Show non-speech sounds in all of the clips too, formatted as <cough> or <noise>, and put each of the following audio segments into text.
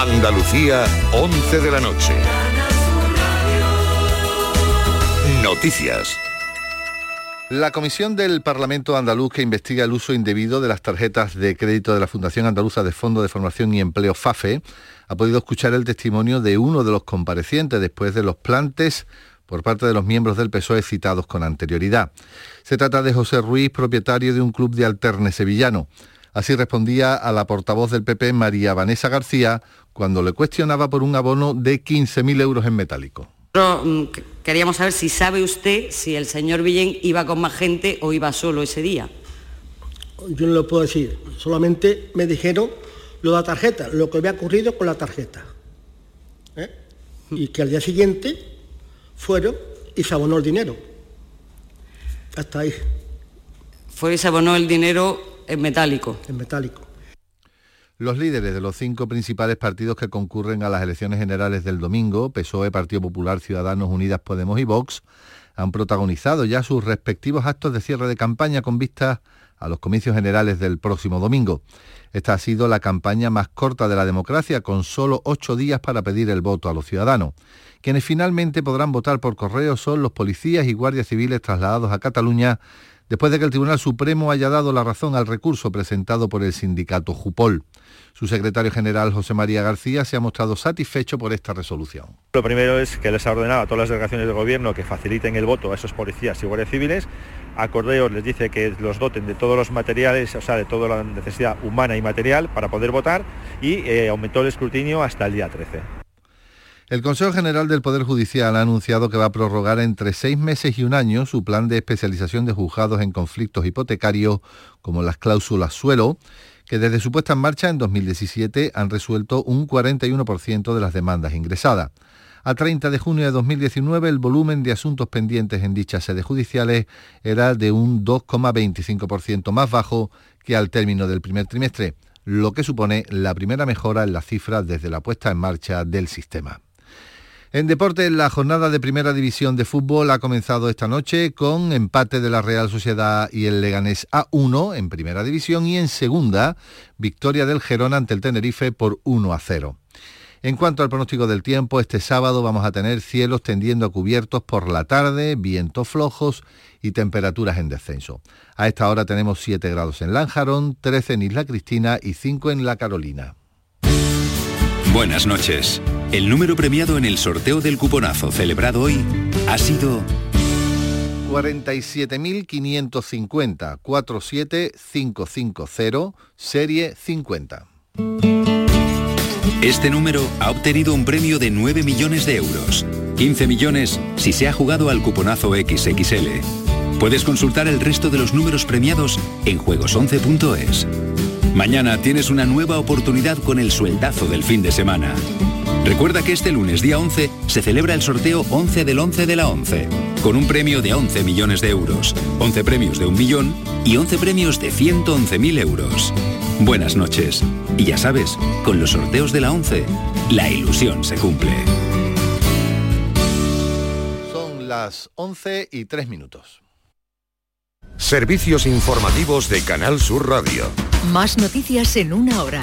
Andalucía, 11 de la noche. Noticias. La comisión del Parlamento andaluz que investiga el uso indebido de las tarjetas de crédito de la Fundación Andaluza de Fondo de Formación y Empleo FAFE ha podido escuchar el testimonio de uno de los comparecientes después de los plantes por parte de los miembros del PSOE citados con anterioridad. Se trata de José Ruiz, propietario de un club de alterne sevillano. Así respondía a la portavoz del PP, María Vanessa García, cuando le cuestionaba por un abono de 15.000 euros en metálico. Mm, queríamos saber si sabe usted si el señor Villén iba con más gente o iba solo ese día. Yo no lo puedo decir, solamente me dijeron lo de la tarjeta, lo que había ocurrido con la tarjeta. ¿eh? Y que al día siguiente fueron y se abonó el dinero. Hasta ahí. Fue y se abonó el dinero en metálico. En metálico. Los líderes de los cinco principales partidos que concurren a las elecciones generales del domingo, PSOE, Partido Popular, Ciudadanos Unidas, Podemos y Vox, han protagonizado ya sus respectivos actos de cierre de campaña con vistas a los comicios generales del próximo domingo. Esta ha sido la campaña más corta de la democracia, con solo ocho días para pedir el voto a los ciudadanos. Quienes finalmente podrán votar por correo son los policías y guardias civiles trasladados a Cataluña después de que el Tribunal Supremo haya dado la razón al recurso presentado por el sindicato Jupol. Su secretario general, José María García, se ha mostrado satisfecho por esta resolución. Lo primero es que les ha ordenado a todas las delegaciones de gobierno que faciliten el voto a esos policías y guardias civiles. A Correos les dice que los doten de todos los materiales, o sea, de toda la necesidad humana y material para poder votar y eh, aumentó el escrutinio hasta el día 13. El Consejo General del Poder Judicial ha anunciado que va a prorrogar entre seis meses y un año su plan de especialización de juzgados en conflictos hipotecarios, como las cláusulas suelo, que desde su puesta en marcha en 2017 han resuelto un 41% de las demandas ingresadas. A 30 de junio de 2019 el volumen de asuntos pendientes en dichas sedes judiciales era de un 2,25% más bajo que al término del primer trimestre, lo que supone la primera mejora en la cifra desde la puesta en marcha del sistema. En deporte, la jornada de primera división de fútbol ha comenzado esta noche con empate de la Real Sociedad y el Leganés A1 en primera división y en segunda, victoria del Gerona ante el Tenerife por 1 a 0. En cuanto al pronóstico del tiempo, este sábado vamos a tener cielos tendiendo a cubiertos por la tarde, vientos flojos y temperaturas en descenso. A esta hora tenemos 7 grados en Lanjarón, 13 en Isla Cristina y 5 en La Carolina. Buenas noches. El número premiado en el sorteo del cuponazo celebrado hoy ha sido 47.550 47550 serie 50. Este número ha obtenido un premio de 9 millones de euros. 15 millones si se ha jugado al cuponazo XXL. Puedes consultar el resto de los números premiados en juegos11.es. Mañana tienes una nueva oportunidad con el sueldazo del fin de semana. Recuerda que este lunes día 11 se celebra el sorteo 11 del 11 de la 11, con un premio de 11 millones de euros, 11 premios de un millón y 11 premios de 111.000 euros. Buenas noches. Y ya sabes, con los sorteos de la 11, la ilusión se cumple. Son las 11 y 3 minutos. Servicios informativos de Canal Sur Radio. Más noticias en una hora.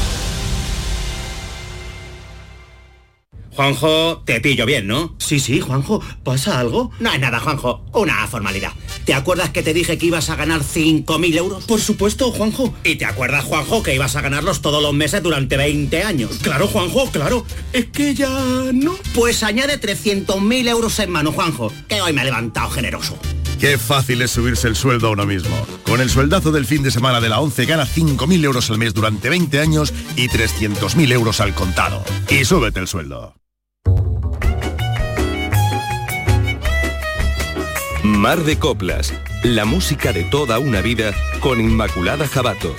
Juanjo, te pillo bien, ¿no? Sí, sí, Juanjo, ¿pasa algo? No es nada, Juanjo, una formalidad. ¿Te acuerdas que te dije que ibas a ganar 5.000 euros? Por supuesto, Juanjo. ¿Y te acuerdas, Juanjo, que ibas a ganarlos todos los meses durante 20 años? Claro, Juanjo, claro. Es que ya no. Pues añade 300.000 euros en mano, Juanjo, que hoy me ha levantado generoso. Qué fácil es subirse el sueldo a uno mismo. Con el sueldazo del fin de semana de la 11 gana 5.000 euros al mes durante 20 años y 300.000 euros al contado. Y súbete el sueldo. Mar de Coplas, la música de toda una vida con Inmaculada Jabato.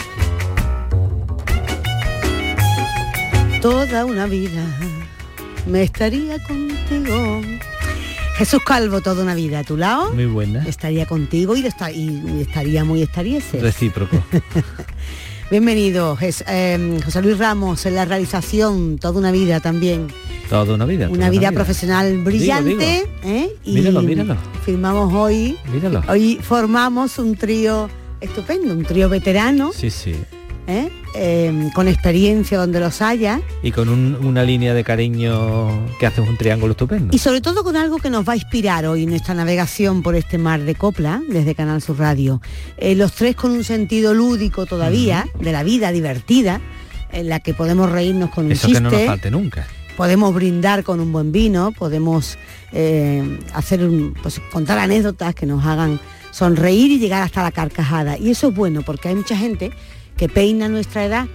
Toda una vida me estaría contigo. Jesús Calvo, toda una vida a tu lado. Muy buena. Estaría contigo y, está, y estaría muy estariese. Recíproco. <laughs> Bienvenido, eh, José Luis Ramos, en la realización, toda una vida también. Toda una vida. Una vida, profesional brillante. ¿eh? Y míralo, míralo. Firmamos hoy. Míralo. Hoy formamos un trío estupendo, un trío veterano. Sí, sí. ¿Eh? Eh, con experiencia donde los haya. Y con un, una línea de cariño que hace un triángulo estupendo. Y sobre todo con algo que nos va a inspirar hoy nuestra navegación por este mar de copla desde Canal Sur Radio. Eh, los tres con un sentido lúdico todavía, uh -huh. de la vida divertida, en la que podemos reírnos con un Eso chiste. que no nos falte nunca. Podemos brindar con un buen vino, podemos eh, hacer un, pues, contar anécdotas que nos hagan sonreír y llegar hasta la carcajada. Y eso es bueno porque hay mucha gente que peina nuestra edad,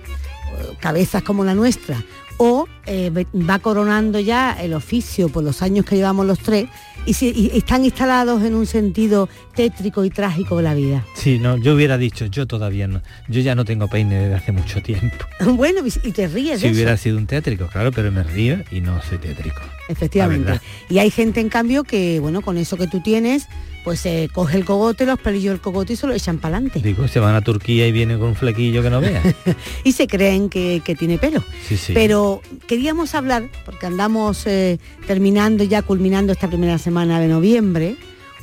cabezas como la nuestra, o eh, va coronando ya el oficio por los años que llevamos los tres y, si, y, están instalados en un sentido tétrico y trágico de la vida. Sí, no, yo hubiera dicho, yo todavía no, yo ya no tengo peine desde hace mucho tiempo. <laughs> bueno, y te ríes. Si de hubiera eso. sido un tétrico, claro, pero me río y no soy tétrico. Efectivamente. Y hay gente, en cambio, que, bueno, con eso que tú tienes, pues se eh, coge el cogote, los pelillos del cogote y se lo echan para adelante. Digo, se van a Turquía y vienen con un flequillo que no veas. <laughs> y se creen que, que tiene pelo. Sí, sí. Pero queríamos hablar, porque andamos eh, terminando ya, culminando esta primera semana de noviembre,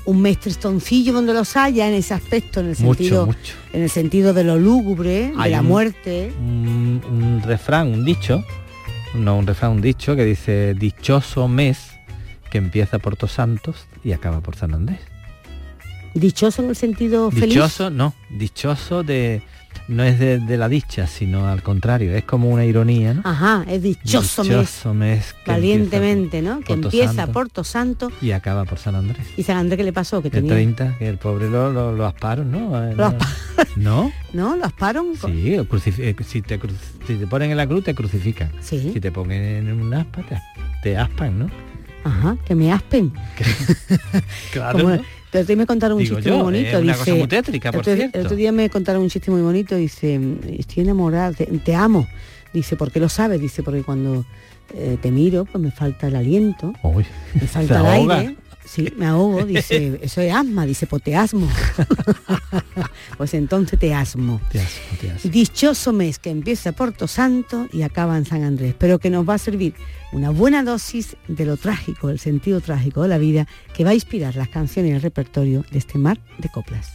un mes tristoncillo donde los haya en ese aspecto, en el sentido, mucho. en el sentido de lo lúgubre, Hay de la un, muerte. Un, un refrán, un dicho, no un refrán, un dicho que dice dichoso mes que empieza por Tos Santos y acaba por San Andrés. Dichoso en el sentido feliz. Dichoso, no, dichoso de no es de, de, la dicha, sino al contrario, es como una ironía, ¿no? Ajá, es dichoso, dichoso mes. mes Valientemente, ¿no? Que Porto empieza Santo por Tos Santo y acaba por San Andrés. ¿Y San Andrés qué le pasó? Que tenía... 30, que el pobre lo, lo, lo asparon, ¿no? ¿Lo aspa... ¿No? <laughs> ¿No? ¿Lo asparon? Sí, si, te, si te ponen en la cruz te crucifican. Sí. Si te ponen en un aspa te, te aspan, ¿no? Ajá, que me aspen. <laughs> claro. ¿no? Pero te me contaron un Digo chiste yo, muy bonito. Una dice, cosa muy tétrica, por otro, cierto. El otro día me contaron un chiste muy bonito, dice, estoy enamorada, te, te amo. Dice, ¿por qué lo sabes? Dice, porque cuando eh, te miro, pues me falta el aliento, Uy, me <laughs> falta el aire. Sí, me ahogo, <laughs> dice, eso es asma, dice, pues te asmo. <laughs> pues entonces te asmo. Te asmo, te asmo. Dichoso mes que empieza Porto Santo y acaba en San Andrés, pero que nos va a servir una buena dosis de lo trágico, el sentido trágico de la vida, que va a inspirar las canciones y el repertorio de este mar de coplas.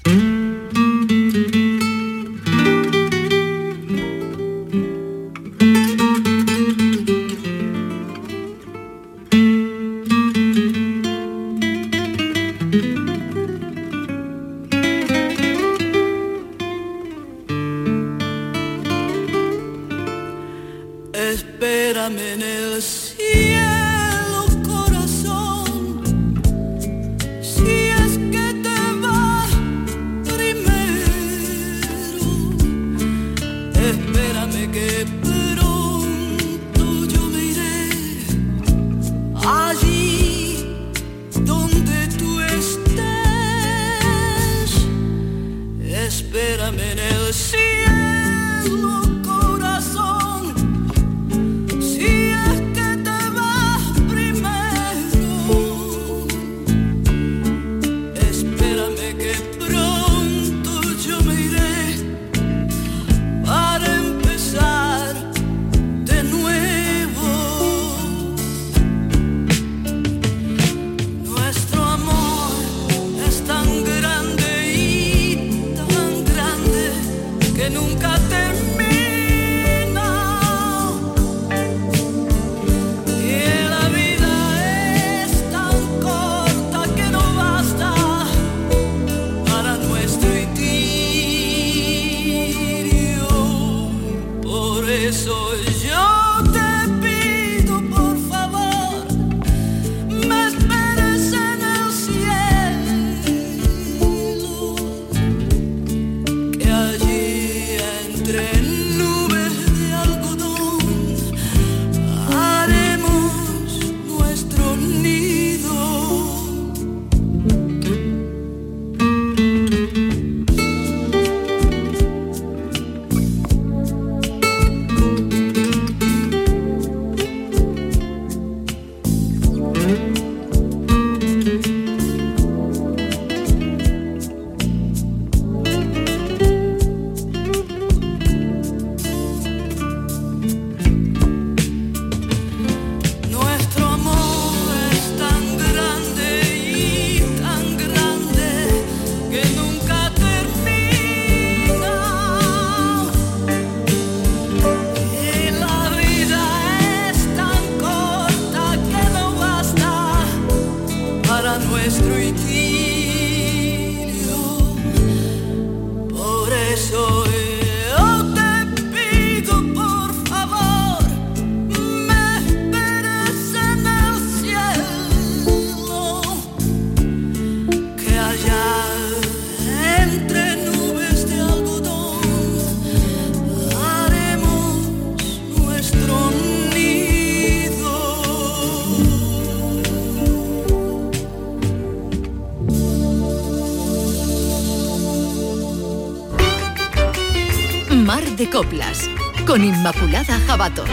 Inmaculada Jabato.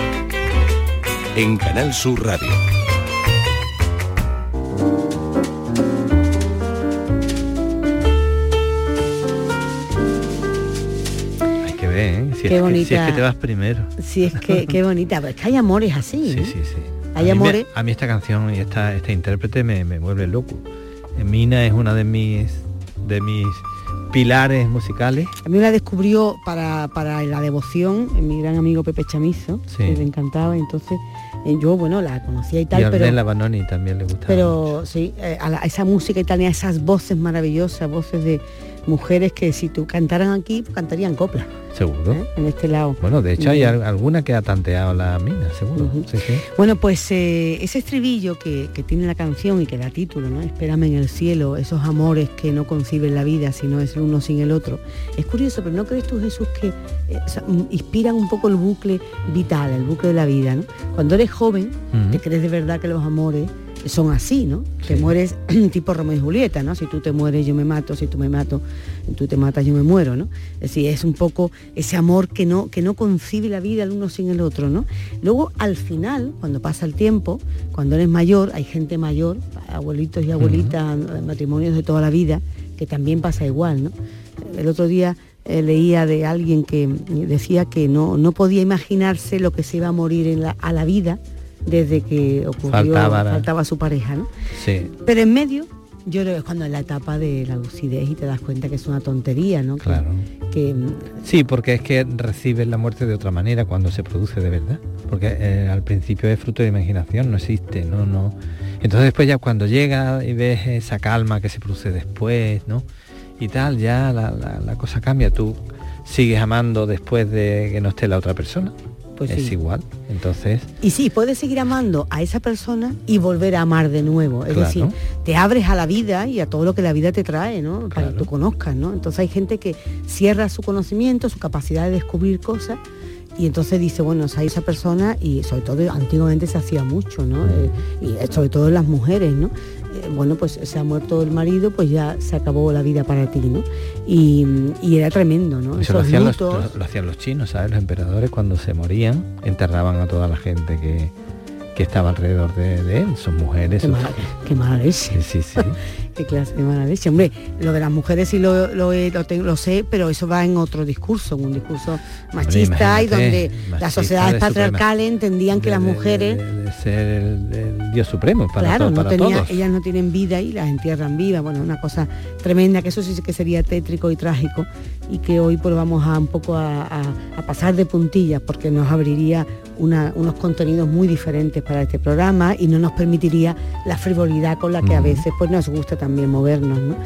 En Canal Sur Radio. Hay que ver, ¿eh? Si, Qué es que, si es bonita. que te vas primero. Sí, es que qué bonita, pero es que hay amores así. Sí, ¿no? sí, sí. Hay a mí, me- amores. a mí esta canción y esta, este intérprete me, me vuelve loco. Eh, Mina es una de mis de mis pilares musicales. A mí me la descubrió para, para la devoción mi gran amigo Pepe Chamizo, Sí. que le encantaba, entonces eh, yo, bueno, la conocía y y tal, a pero... Ornella Vanoni también le gusta. Pero sí, eh, a, la- a esa música italiana, esas voces maravillosas, voces de mujeres que si tú cantaran aquí, pues cantarían copla, Seguro. ¿eh? en este lado. Bueno, de hecho hay al- alguna que ha tanteado la mina, seguro. Sí, sí. Bueno, pues eh, ese estribillo que, que tiene la canción y que da título, ¿no? Espérame en el cielo, esos amores que no conciben la vida, sino es el uno sin el otro. Es curioso, pero ¿no crees tú, Jesús, que eh, o sea, inspiran un poco el bucle vital, el bucle de la vida, ¿no? Cuando eres joven, te crees de verdad que los amores son así, ¿no? Te mueres <clears throat> tipo Romeo y Julieta, ¿no? Si tú te mueres, yo me mato, si tú me mato, tú te matas, yo me muero, ¿no? Es decir, es un poco ese amor que no, que no concibe la vida el uno sin el otro, ¿no? Luego, al final, cuando pasa el tiempo, cuando eres mayor, hay gente mayor, abuelitos y abuelitas, matrimonios de toda la vida, que también pasa igual, ¿no? El otro día eh, leía de alguien que decía que no, no podía imaginarse lo que se iba a morir en la- a la vida desde que ocurrió, Faltaba faltaba, su pareja, ¿no? Sí. Pero en medio, yo creo que es cuando es la etapa de la lucidez y te das cuenta que es una tontería, ¿no? Que- Claro. Que, Sí, porque es que recibes la muerte de otra manera cuando se produce de verdad. Porque eh, al principio es fruto de imaginación, no existe, no, no. Entonces después ya cuando llega y ves esa calma que se produce después, ¿no? Y tal, ya la, la- la cosa cambia. Tú sigues amando después de que no esté la otra persona. Pues es sí. igual. Entonces, Y sí, puedes seguir amando a esa persona y volver a amar de nuevo. Es Claro. decir, te abres a la vida y a todo lo que la vida te trae, ¿no? Para que tú conozcas, ¿no? Entonces hay gente que cierra su conocimiento, su capacidad de descubrir cosas y entonces dice, bueno, hay esa persona y sobre todo antiguamente se hacía mucho, ¿no? Eh, y eh, sobre todo las mujeres, ¿no? Eh, bueno, pues se ha muerto el marido, pues ya se acabó la vida para ti, ¿no? Y, y era tremendo, ¿no? eso lo hacían, los, lutos. lo- lo hacían los chinos, ¿sabes? Los emperadores cuando se morían enterraban a toda la gente que, que estaba alrededor de, de él, sus mujeres. Qué sus-. Sí, sí, sí. <laughs> Qué clase de mala leche. Hombre, lo de las mujeres sí lo, lo, he- lo tengo- lo sé, pero eso va en otro discurso, en un discurso machista y donde machista las sociedades de patriarcales entendían que las mujeres, de ser el, el Dios supremo para, claro, no tenía- todos. ellas no tienen vida y las entierran vivas. Bueno, una cosa tremenda, que eso sí que sería tétrico y trágico y que hoy pues vamos a un poco a, a- a pasar de puntillas porque nos abriría una- unos contenidos muy diferentes para este programa y no nos permitiría la frivolidad con la que a veces pues nos gusta también movernos, ¿no?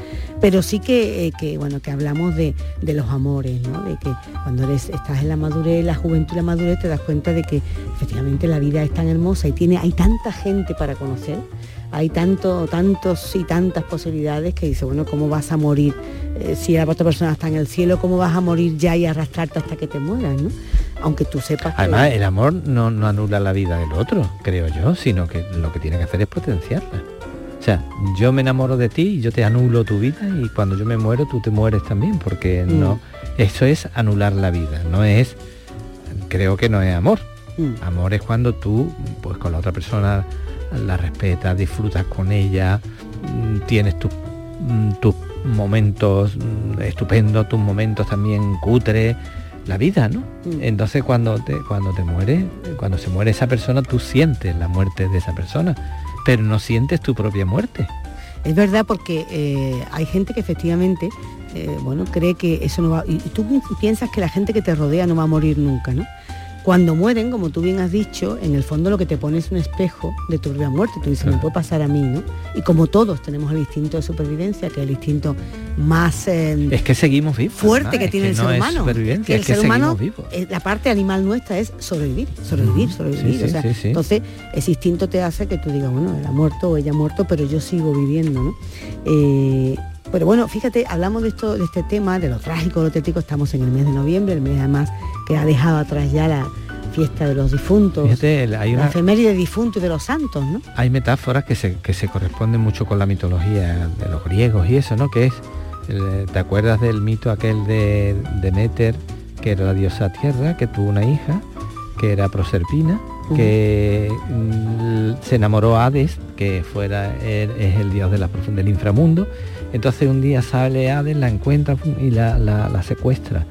Pero sí que, eh, que, bueno, que hablamos de, de los amores, ¿no? De que cuando eres, estás en la madurez, la juventud la madurez, te das cuenta de que efectivamente la vida es tan hermosa y tiene, hay tanta gente para conocer, hay tanto, tantos y tantas posibilidades que dice, bueno, ¿cómo vas a morir? Eh, si la otra persona está en el cielo, ¿cómo vas a morir ya y arrastrarte hasta que te mueras, ¿no? Aunque tú sepas Además, el amor no, no anula la vida del otro, creo yo, sino que lo que tiene que hacer es potenciarla. O sea, yo me enamoro de ti y yo te anulo tu vida y cuando yo me muero tú te mueres también, porque Mm. no, eso es anular la vida, no es, creo que no es amor. Mm. Amor es cuando tú, pues con la otra persona la respetas, disfrutas con ella, mm, tienes tus tus momentos estupendos, tus momentos también cutres, la vida, ¿no? Mm. Entonces cuando te, cuando te mueres, cuando se muere esa persona, tú sientes la muerte de esa persona, pero no sientes tu propia muerte. Es verdad porque eh, hay gente que efectivamente, eh, bueno, cree que eso no va... Y, tú pi- piensas que la gente que te rodea no va a morir nunca, ¿no? Cuando mueren, como tú bien has dicho, en el fondo lo que te pone es un espejo de tu propia muerte. Tú dices, me puede pasar a mí, ¿no? Y como todos tenemos el instinto de supervivencia, que es el instinto más eh, Es que seguimos vivos. fuerte que es tiene el no ser humano. que el es que ser humano, vivos. la parte animal nuestra es sobrevivir, sobrevivir, sobrevivir. sí, o sea, sí, sí. Entonces, ese instinto te hace que tú digas, bueno, él ha muerto o ella ha muerto, pero yo sigo viviendo, ¿no? Eh, pero bueno, fíjate, hablamos de esto, de este tema, de lo trágico, lo tétrico, estamos en el mes de noviembre, el mes además que ha dejado atrás ya la fiesta de los difuntos, Fíjate, hay la una, efeméride de difuntos y de los santos, ¿no? hay metáforas que se, que se corresponden mucho con la mitología de los griegos y eso, ¿no? Que es, el- ¿te acuerdas del mito aquel de Demeter que era la diosa tierra, que tuvo una hija, que era Proserpina, que mm, se enamoró Hades, que fuera él- es el dios de la del inframundo. Entonces un día sale Hades, la encuentra y la, la- la secuestra.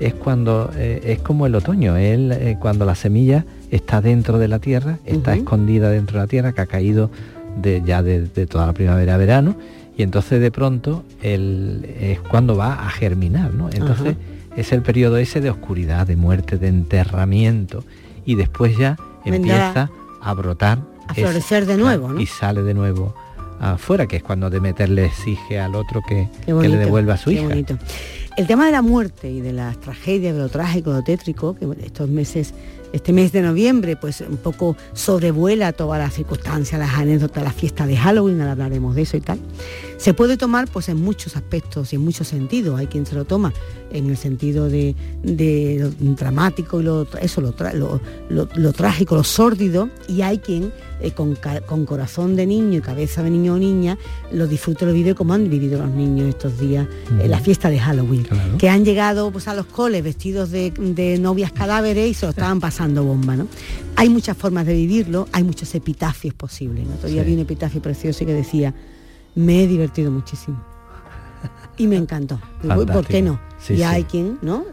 Es cuando eh, es como el otoño, él, eh, cuando la semilla está dentro de la tierra, está escondida dentro de la tierra, que ha caído de, ya de, de toda la primavera verano, y entonces de pronto él, es cuando va a germinar, ¿no? Entonces es el periodo ese de oscuridad, de muerte, de enterramiento, y después ya Vendrá empieza a brotar. a ese- florecer de nuevo, ¿no? Y sale de nuevo afuera, que es cuando Demeter le exige al otro que, que le devuelva a su hija. bonito. El tema de la muerte y de las tragedias, de lo trágico, de lo tétrico, que estos meses, este mes de noviembre, pues un poco sobrevuela todas las circunstancias, las anécdotas, la fiesta de Halloween, ahora hablaremos de eso y tal. Se puede tomar pues en muchos aspectos y en muchos sentidos. Hay quien se lo toma en el sentido de, de lo dramático y lo, eso, lo, trágico, lo sórdido, y hay quien eh, con, corazón de niño y cabeza de niño o niña lo disfruta lo vive como han vivido los niños estos días en la fiesta de Halloween, que han llegado pues, a los coles vestidos de, de novias cadáveres y se lo estaban pasando bomba. ¿no? Hay muchas formas de vivirlo, hay muchos epitafios posibles. ¿no? Todavía Sí. vi un epitafio precioso que decía, me he divertido muchísimo. Y me encantó. Digo, ¿Por Fantástico. qué no? Sí, y sí. hay quien, ¿no?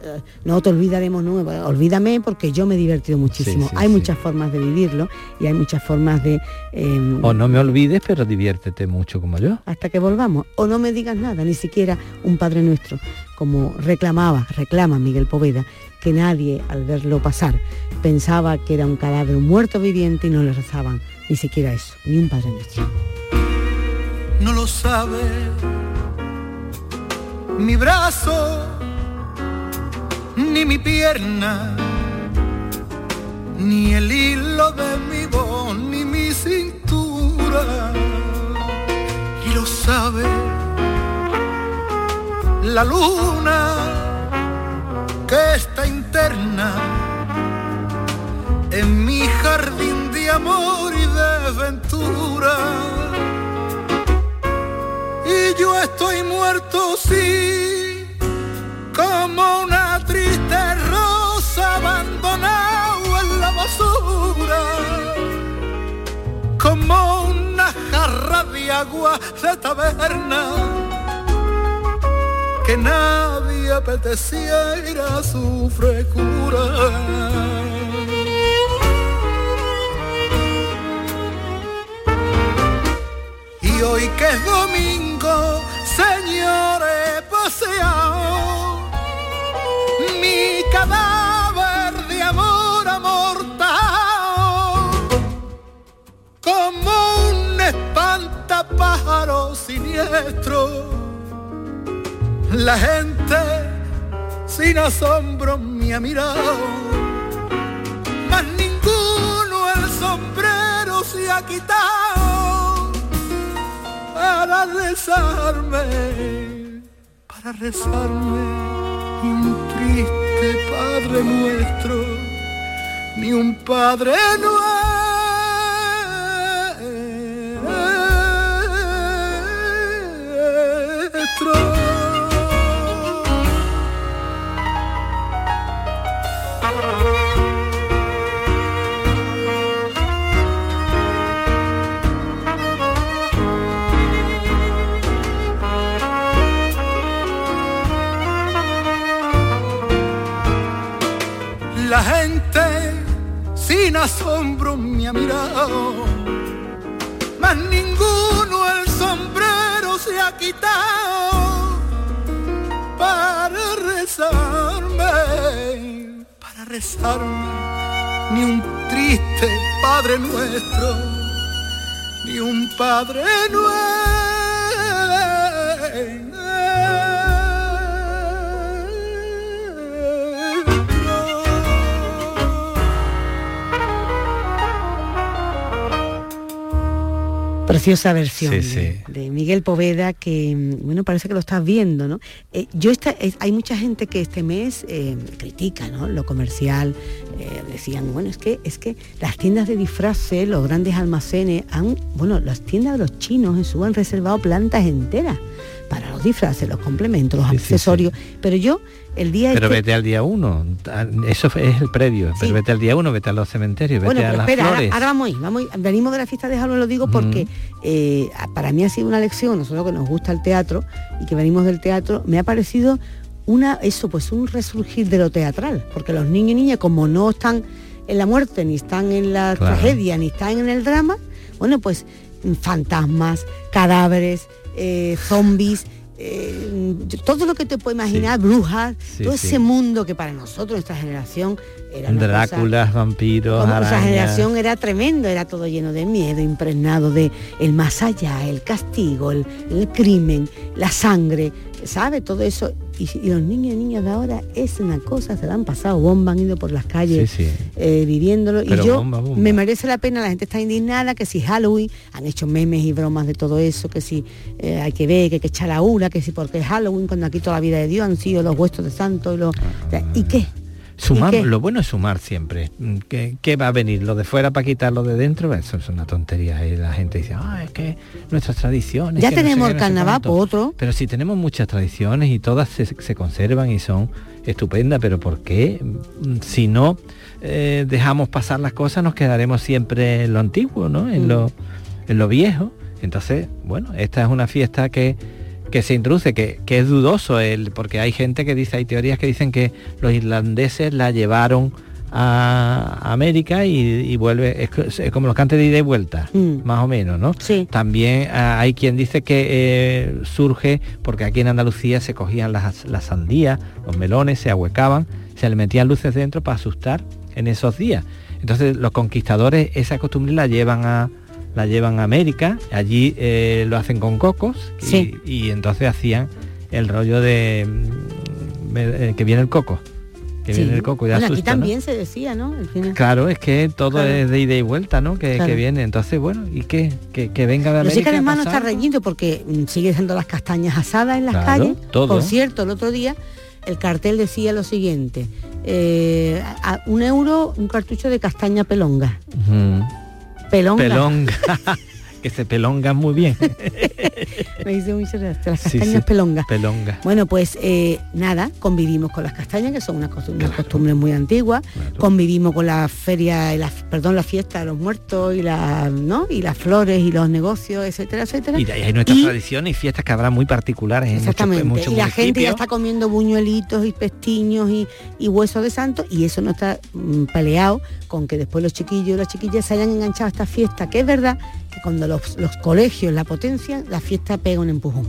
No te olvidaremos, no, olvídame porque yo me he divertido muchísimo. hay muchas formas de vivirlo y hay muchas formas de... eh, O no me olvides, pero diviértete mucho como yo. hasta que volvamos. O no me digas nada, ni siquiera un Padre Nuestro, como reclamaba, reclama Miguel Poveda, que nadie al verlo pasar pensaba que era un cadáver, muerto viviente y no le rezaban ni siquiera eso, ni un Padre Nuestro. no lo sabe. Mi brazo, ni mi pierna, ni el hilo de mi voz, ni mi cintura. Y lo sabe la luna que está interna en mi jardín de amor y de ventura y yo estoy muerto sí como una triste rosa abandonado en la basura. Como una jarra de agua de taberna que nadie apetecía ir a su frescura Y hoy que es domingo, señores, paseado mi cadáver de amor amortao como un espantapájaro siniestro. La gente sin asombro me ha mirado, mas ninguno el sombrero se ha quitado para rezarme, para rezarme, ni un triste Padre nuestro, ni un Padre nuestro. Mirado, mas ninguno el sombrero se ha quitado para rezarme, para rezarme, ni un triste Padre nuestro, ni un Padre Preciosa versión Sí, de, de Miguel Poveda que, mm, bueno, parece que lo estás viendo, ¿no? Eh, yo esta, es- hay mucha gente que este mes eh, critica, ¿no? Lo comercial, eh, decían, bueno, es que, es que las tiendas de disfraces, los grandes almacenes, han, bueno, las tiendas de los chinos en su han reservado plantas enteras para los disfraces, los complementos, los accesorios. Pero yo, el día Pero este- vete al día uno, eso es el previo, pero vete al día uno, vete a los cementerios, vete Bueno, a pero las espera, ahora, flores. ahora vamos ahí, vamos ahí. venimos de la fiesta de Halloween, lo digo porque eh, para mí ha sido una lección, nosotros que nos gusta el teatro y que venimos del teatro, me ha parecido una, eso, pues un resurgir de lo teatral, porque los niños y niñas, como no están en la muerte, ni están en la Claro. tragedia, ni están en el drama, bueno, pues fantasmas, cadáveres, eh, zombies, eh, todo lo que te puedes imaginar, brujas, Sí, todo sí. ese mundo que para nosotros, nuestra generación, era cosa- Dráculas, vampiros, nuestra generación era tremendo, era todo lleno de miedo, impregnado de el más allá, el castigo, el, el crimen, la sangre, ¿sabe? Todo eso. Y, y los niños y niñas de ahora es una cosa, se la han pasado bomba, han ido por las calles Sí, sí. eh, viviéndolo. Pero y yo bomba, bomba. me merece la pena, la gente está indignada, que si Halloween, han hecho memes y bromas de todo eso, que si eh, hay que ver, que hay que echar la ura, que si porque es Halloween, cuando aquí toda la vida de Dios han sido los huestos de santo y los. o sea, ¿Y qué? Sumar, ¿Y qué? lo bueno es sumar siempre. Mm, ¿Qué, qué va a venir? ¿Lo de fuera para quitar lo de dentro? Eso es una tontería. Y la gente dice, ah, es que nuestras tradiciones... Ya no sé tenemos el no sé carnaval, cuánto". pues otro. Pero si tenemos muchas tradiciones y todas se, se conservan y son estupendas, pero ¿por qué? Mm, Si no eh, dejamos pasar las cosas, nos quedaremos siempre en lo antiguo, ¿no? En, Mm. lo, en lo viejo. Entonces, bueno, esta es una fiesta que, que se introduce, que, que es dudoso, el, porque hay gente que dice, hay teorías que dicen que los irlandeses la llevaron a América y, y vuelve, es, es como los cantes de ida y vuelta, más o menos, ¿no? También ah, hay quien dice que eh, surge porque aquí en Andalucía se cogían las, las sandías, los melones, se ahuecaban, se le metían luces dentro para asustar en esos días. Entonces los conquistadores esa costumbre la llevan a la llevan a América, allí eh, lo hacen con cocos y- Sí. y, entonces hacían el rollo de mm, eh, que viene el coco, que Sí. viene el coco y Bueno, aquí también se decía, ¿no? Final. Claro, es que todo Claro. es de ida y vuelta, ¿no? Que, Claro. que viene. Entonces, bueno, ¿y qué? Que, que venga de Pero América. sí que además no está reñido porque mm, sigue siendo las castañas asadas en las Claro, calles. todo. Por cierto, el otro día el cartel decía lo siguiente, eh, a un euro un cartucho de castaña pelonga. Pelonga. Pelonga. <laughs> que se pelongan muy bien. <laughs> Me dice mucho de las castañas sí, pelongas. Pelonga. Bueno, pues eh, nada, convivimos con las castañas, que son unas costumbres, unas costumbres muy antiguas, convivimos con la feria, la, perdón, la fiesta de los muertos y la, ¿no? y las flores y los negocios, etcétera, etcétera. Y de ahí hay nuestras Y- tradiciones y fiestas que habrá muy particulares en muchos, Exactamente. en muchos y la gente ya está comiendo buñuelitos y pestiños y, y huesos de santo y eso no está mm, peleado con que después los chiquillos y las chiquillas se hayan enganchado a esta fiesta, que es verdad cuando los, los colegios la potencian, la fiesta pega un empujón.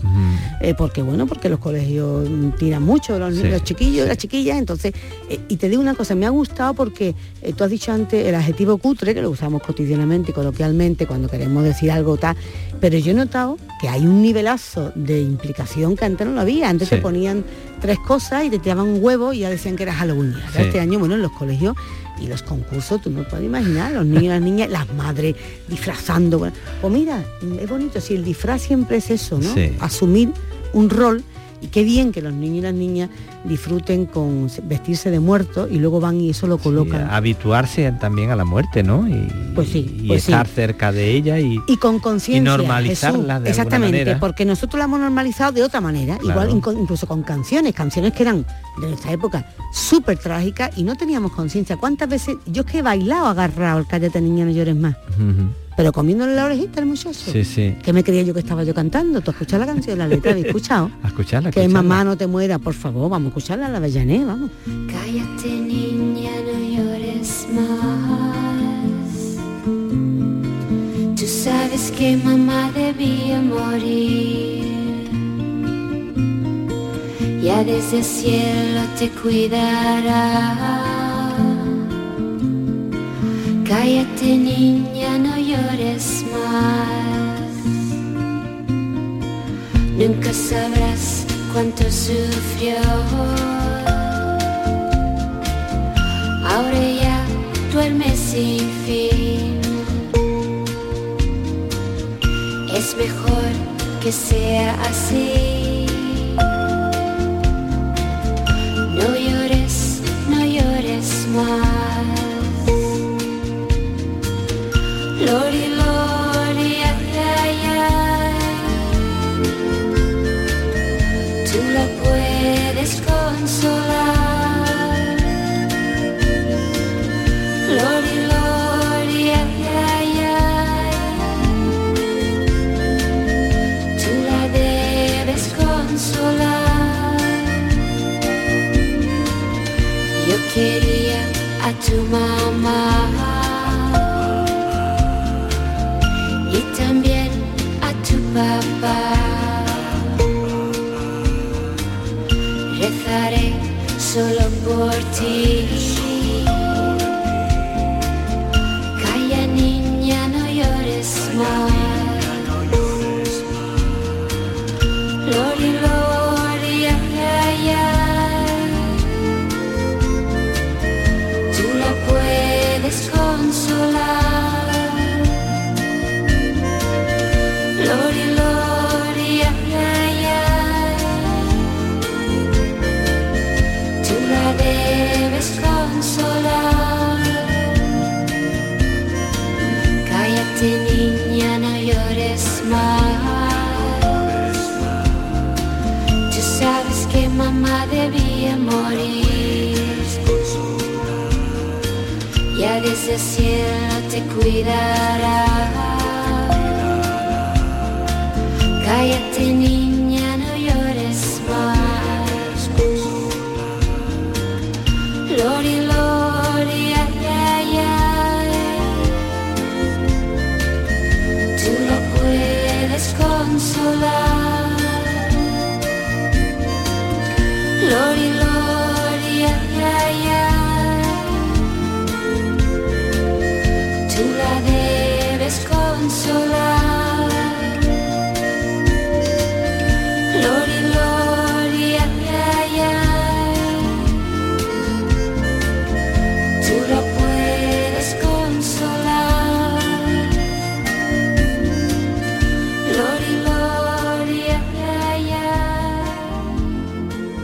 Eh, porque bueno, porque los colegios mm, tiran mucho, los, Sí, los chiquillos, las chiquillas, entonces, eh, y te digo una cosa, me ha gustado porque eh, tú has dicho antes el adjetivo cutre, que lo usamos cotidianamente y coloquialmente cuando queremos decir algo tal, pero yo he notado que hay un nivelazo de implicación que antes no lo había, antes Sí. te ponían tres cosas y te tiraban un huevo y ya decían que era Halloween. Sí. Este año, bueno, en los colegios y los concursos, tú no puedes imaginar, los niños y las niñas, las madres disfrazando. Bueno, pues mira, es bonito, si el disfraz siempre es eso, ¿no? Sí. Asumir un rol y qué bien que los niños y las niñas disfruten con vestirse de muerto y luego van y eso lo colocan. habituarse también a la muerte, ¿no? Y, Pues sí, y pues sí. estar cerca de ella y, y con conciencia y normalizarla Jesús. de exactamente manera. porque nosotros la hemos normalizado de otra manera igual Claro. incluso con canciones canciones que eran de nuestra época súper trágicas y no teníamos conciencia cuántas veces yo es que he bailado agarrado el cállate niña no llores más. Pero comiéndole la orejita al muchacho Sí, sí. que me creía yo que estaba yo cantando tú has escuchado la canción la letra habéis <laughs> escuchado A escucharla, a que escucharla. mamá no te muera por favor vamos a escucharla la Avellané vamos Cállate niña, no llores más. Tú sabes que mamá debía morir. Ya desde el cielo te cuidará. Cállate niña, no llores más. Nunca sabrás cuánto sufrió. Ahora ya duerme sin fin. Es mejor que sea así. No llores, no llores más. Gloria, Gloria hacia allá, tú lo puedes consolar.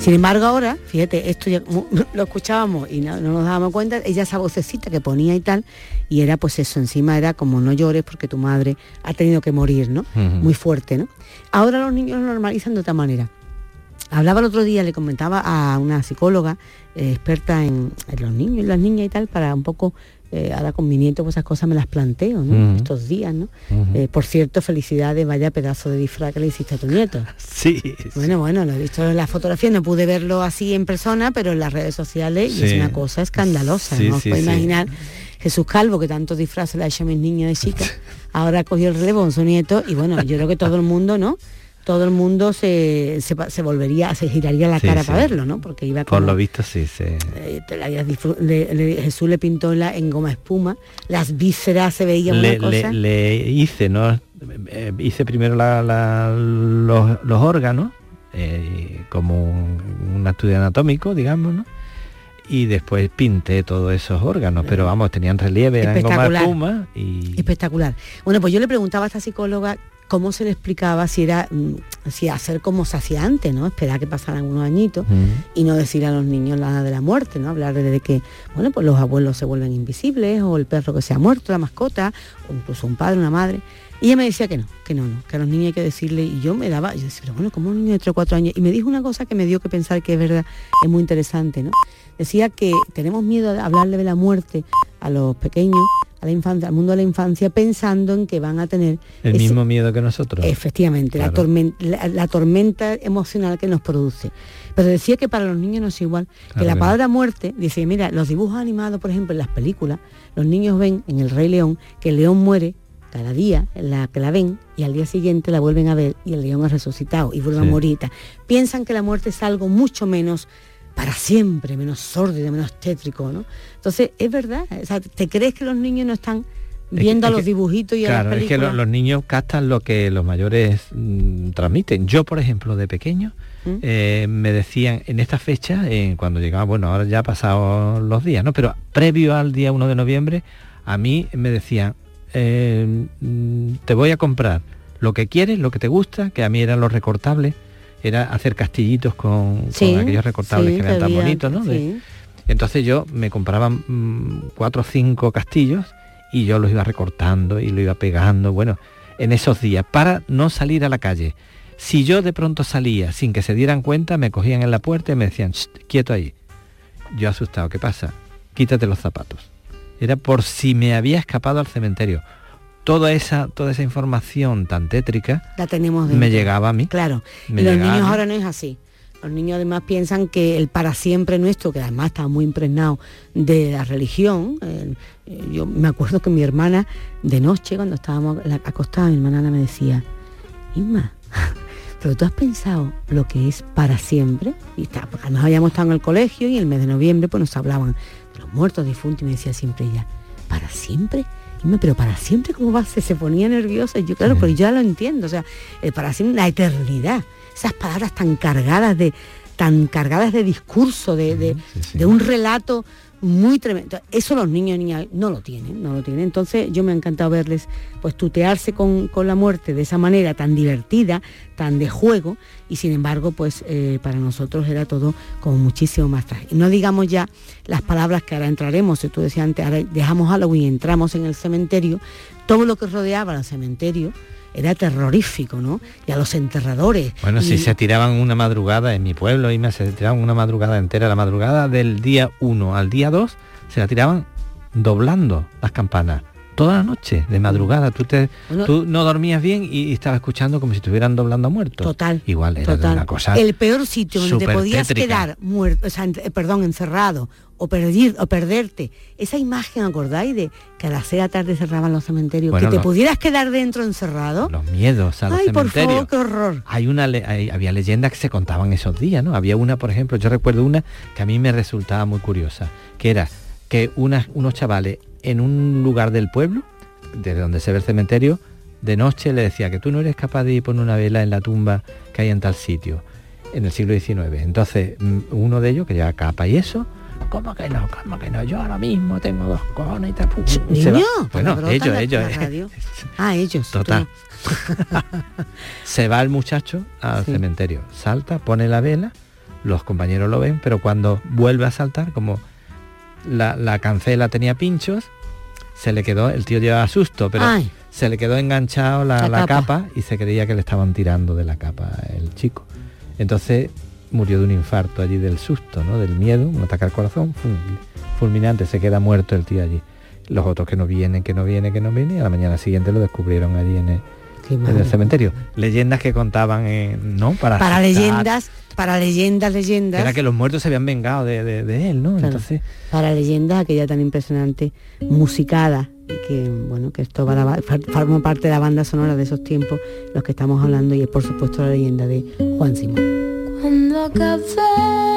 Sin embargo, ahora, fíjate, esto ya <laughs> lo escuchábamos y no, no nos dábamos cuenta, ella esa vocecita que ponía y tal, y era pues eso, encima era como no llores porque tu madre ha tenido que morir, ¿no? Muy fuerte, ¿no? Ahora los niños lo normalizan de otra manera. Hablaba el otro día, le comentaba a una psicóloga eh, experta en, en los niños y las niñas y tal, para un poco, eh, ahora con mi nieto, pues esas cosas me las planteo, ¿no? Estos días, ¿no? Eh, por cierto, felicidades, vaya pedazo de disfraz que le hiciste a tu nieto. <laughs> Sí. Bueno, bueno, lo he visto en la fotografía, no pude verlo así en persona, pero en las redes sociales y es una cosa escandalosa. Sí, no os sí. imaginar Jesús Calvo, que tantos disfraces le ha hecho a mis niños de chica, <laughs> ahora cogió el relevo con su nieto y bueno, yo creo que todo el mundo, ¿no? Todo el mundo se, se, se volvería, se giraría la Sí, cara sí. para verlo, ¿no? Porque iba Por lo visto sí, sí. eh, le- le- Jesús le pintó la, en goma espuma, las vísceras se veían Le, una cosa. le- hice, ¿no? Eh, hice primero la- la- los, los órganos, eh, como un, un estudio anatómico, digamos, ¿no? Y después pinté todos esos órganos, pero vamos, tenían relieve, eran goma espuma y Espectacular. Bueno, pues yo le preguntaba a esta psicóloga cómo se le explicaba si era mm, si hacer como se hacía antes, ¿no? Esperar que pasaran unos añitos y no decir a los niños nada de la muerte, ¿no? Hablar de que, bueno, pues los abuelos se vuelven invisibles, o el perro que se ha muerto, la mascota, o incluso un padre, una madre. Y ella me decía que no, que no, no, que a los niños hay que decirle, y yo me daba, yo decía, pero bueno, como un niño de 3 o 4 años, y me dijo una cosa que me dio que pensar que es verdad, es muy interesante, ¿no? Decía que tenemos miedo de hablarle de la muerte a los pequeños, a la infancia, al mundo de la infancia, pensando en que van a tener el ese- mismo miedo que nosotros. Efectivamente, la, Claro. tormen- la- la tormenta emocional que nos produce. Pero decía que para los niños no es igual. que la no. palabra muerte, dice, mira, los dibujos animados, por ejemplo, en las películas, los niños ven en El Rey León que el león muere cada día, la que la ven, y al día siguiente la vuelven a ver y el león ha resucitado y vuelve Sí. a morir. Piensan que la muerte es algo mucho menos para siempre, menos sórdido, menos tétrico, ¿no? Entonces, es verdad, o sea, ¿te crees que los niños no están que- viendo a los dibujitos y a Claro, las es que películas? lo- los niños captan lo que los mayores mm, transmiten. Yo, por ejemplo, de pequeño, ¿Mm? eh, me decían en esta fecha, eh, cuando llegaba, bueno, ahora ya ha pasado los días, ¿no? Pero previo al día 1 de noviembre, a mí me decían, eh, mm, te voy a comprar lo que quieres, lo que te gusta, que a mí eran los recortables, era hacer castillitos con, aquellos recortables sí, que eran tan bonitos, ¿no? Sí. entonces yo me compraba mm, cuatro o cinco castillos y yo los iba recortando y lo iba pegando, bueno, en esos días, para no salir a la calle. Si yo de pronto salía sin que se dieran cuenta, me cogían en la puerta y me decían, "Shh, quieto ahí. Yo asustado, ¿qué pasa? Quítate los zapatos. Era por si me había escapado al cementerio. Toda esa, toda esa información tan tétrica La tenemos me llegaba a mí. Claro. Me y los niños ahora no es así. Los niños además piensan que el para siempre nuestro, que además está muy impregnado de la religión, eh, yo me acuerdo que mi hermana de noche, cuando estábamos acostadas, mi hermana Ana me decía, Isma, <laughs> pero tú has pensado lo que es para siempre, y está, porque además habíamos estado en el colegio y el mes de noviembre pues nos hablaban de los muertos difuntos y me decía siempre ella, ¿para siempre? Pero para siempre cómo va a ser? Se ponía nerviosa y yo, claro, pero yo ya lo entiendo, o sea, el para siempre, la eternidad, esas palabras tan cargadas de, tan cargadas de discurso, de, de- de un relato muy tremendo. Eso los niños y niñas no lo tienen, no lo tienen. Entonces yo me ha encantado verles pues tutearse con, con la muerte de esa manera tan divertida, tan de juego, y sin embargo, pues eh, para nosotros era todo como muchísimo más trágico. No digamos ya las palabras que ahora entraremos, si tú decías antes, ahora dejamos Halloween y entramos en el cementerio, todo lo que rodeaba el cementerio era terrorífico, ¿no? Y a los enterradores. Bueno, y- si se tiraban una madrugada en mi pueblo, y me se tiraban una madrugada entera, la madrugada del día 1 al día 2, se la tiraban doblando las campanas. Toda la noche, de madrugada, tú, te, Bueno, tú no dormías bien y, y estabas escuchando como si estuvieran doblando a muertos. Total. Igual era Total. una cosa. el peor sitio donde te podías tétrica. quedar muerto, o sea, en- perdón, encerrado o perdir o perderte. Esa imagen, ¿acordáis? De que a las seis de la tarde cerraban los cementerios, Bueno, que te pudieras quedar dentro encerrado. Los miedos a los Ay, por cementerios. favor, qué horror. Hay una le- hay- había leyendas que se contaban esos días, ¿no? Había una, por ejemplo, yo recuerdo una que a mí me resultaba muy curiosa, que era que unas- unos chavales en un lugar del pueblo, desde donde se ve el cementerio, de noche le decía que tú no eres capaz de ir poner una vela en la tumba que hay en tal sitio, en el siglo XIX. Entonces, mm, uno de ellos, que lleva capa y eso, ¿cómo que no? ¿Cómo que no? Yo ahora mismo tengo dos cojones y te y se va. Niño, Bueno, ellos, la- ellos. la radio. Ah, ellos. <laughs> Total. <laughs> se va el muchacho al cementerio, salta, pone la vela, los compañeros lo ven, pero cuando vuelve a saltar, como la, la cancela tenía pinchos, se le quedó, el tío llevaba susto, pero Ay. se le quedó enganchado la, La la capa. capa. y se creía que le estaban tirando de la capa el chico. Entonces murió de un infarto allí del susto, ¿no? Del miedo, un ataque al corazón, ful- fulminante, se queda muerto el tío allí. Los otros que no vienen, que no vienen, que no vienen, y a la mañana siguiente lo descubrieron allí en el, en cementerio. Leyendas que contaban, eh, ¿no? Para, leyendas, para leyendas, leyendas. Era que los muertos se habían vengado de, de- de él, ¿no? Claro. Entonces, para leyendas aquella tan impresionante, musicada, y que bueno, que esto forma parte de la banda sonora de esos tiempos, los que estamos hablando, y es por supuesto la leyenda de Juan Simón. Cuando acabé. mi